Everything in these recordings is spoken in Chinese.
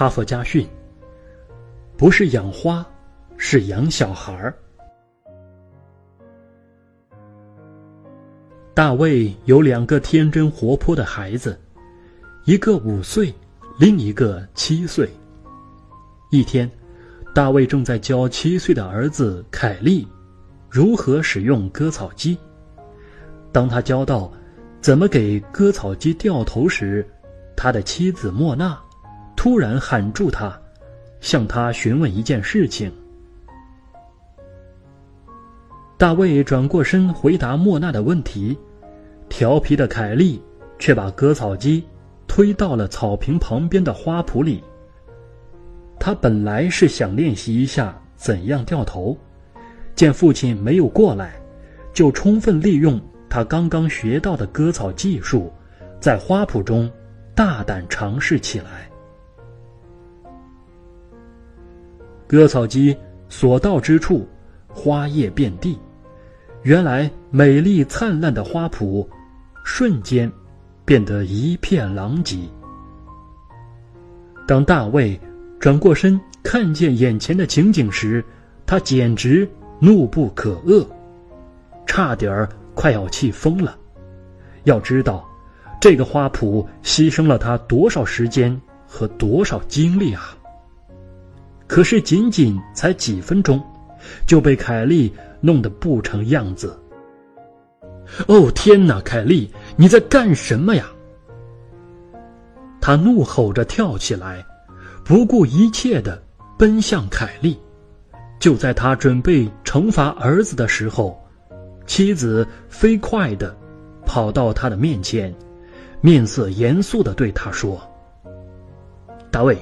哈佛家训：不是养花，是养小孩儿。大卫有两个天真活泼的孩子，一个五岁，另一个七岁。一天，大卫正在教七岁的儿子凯利如何使用割草机。当他教到怎么给割草机掉头时，他的妻子莫娜突然喊住他，向他询问一件事情。大卫转过身回答莫娜的问题，调皮的凯利却把割草机推到了草坪旁边的花圃里。他本来是想练习一下怎样掉头，见父亲没有过来，就充分利用他刚刚学到的割草技术，在花圃中大胆尝试起来。割草机所到之处，花叶遍地，原来美丽灿烂的花圃，瞬间变得一片狼藉。当大卫。转过身看见眼前的情景时，他简直怒不可遏，差点儿快要气疯了。要知道，这个花圃牺牲了他多少时间和多少精力啊！可是仅仅才几分钟，就被凯莉弄得不成样子。哦天哪，凯莉，你在干什么呀？他怒吼着跳起来。不顾一切的奔向凯莉，就在他准备惩罚儿子的时候，妻子飞快的跑到他的面前，面色严肃的对他说：“大卫，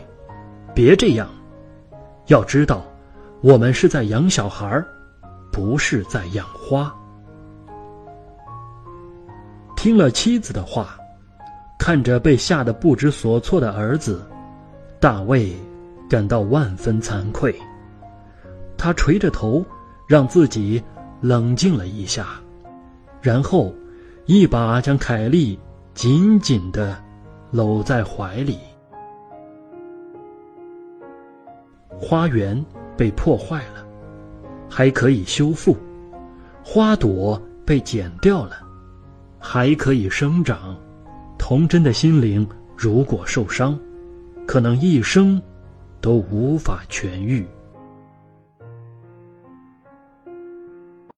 别这样，要知道，我们是在养小孩不是在养花。”听了妻子的话，看着被吓得不知所措的儿子。大卫感到万分惭愧，他垂着头，让自己冷静了一下，然后一把将凯莉紧紧的搂在怀里。花园被破坏了，还可以修复；花朵被剪掉了，还可以生长。童真的心灵如果受伤。可能一生都无法痊愈。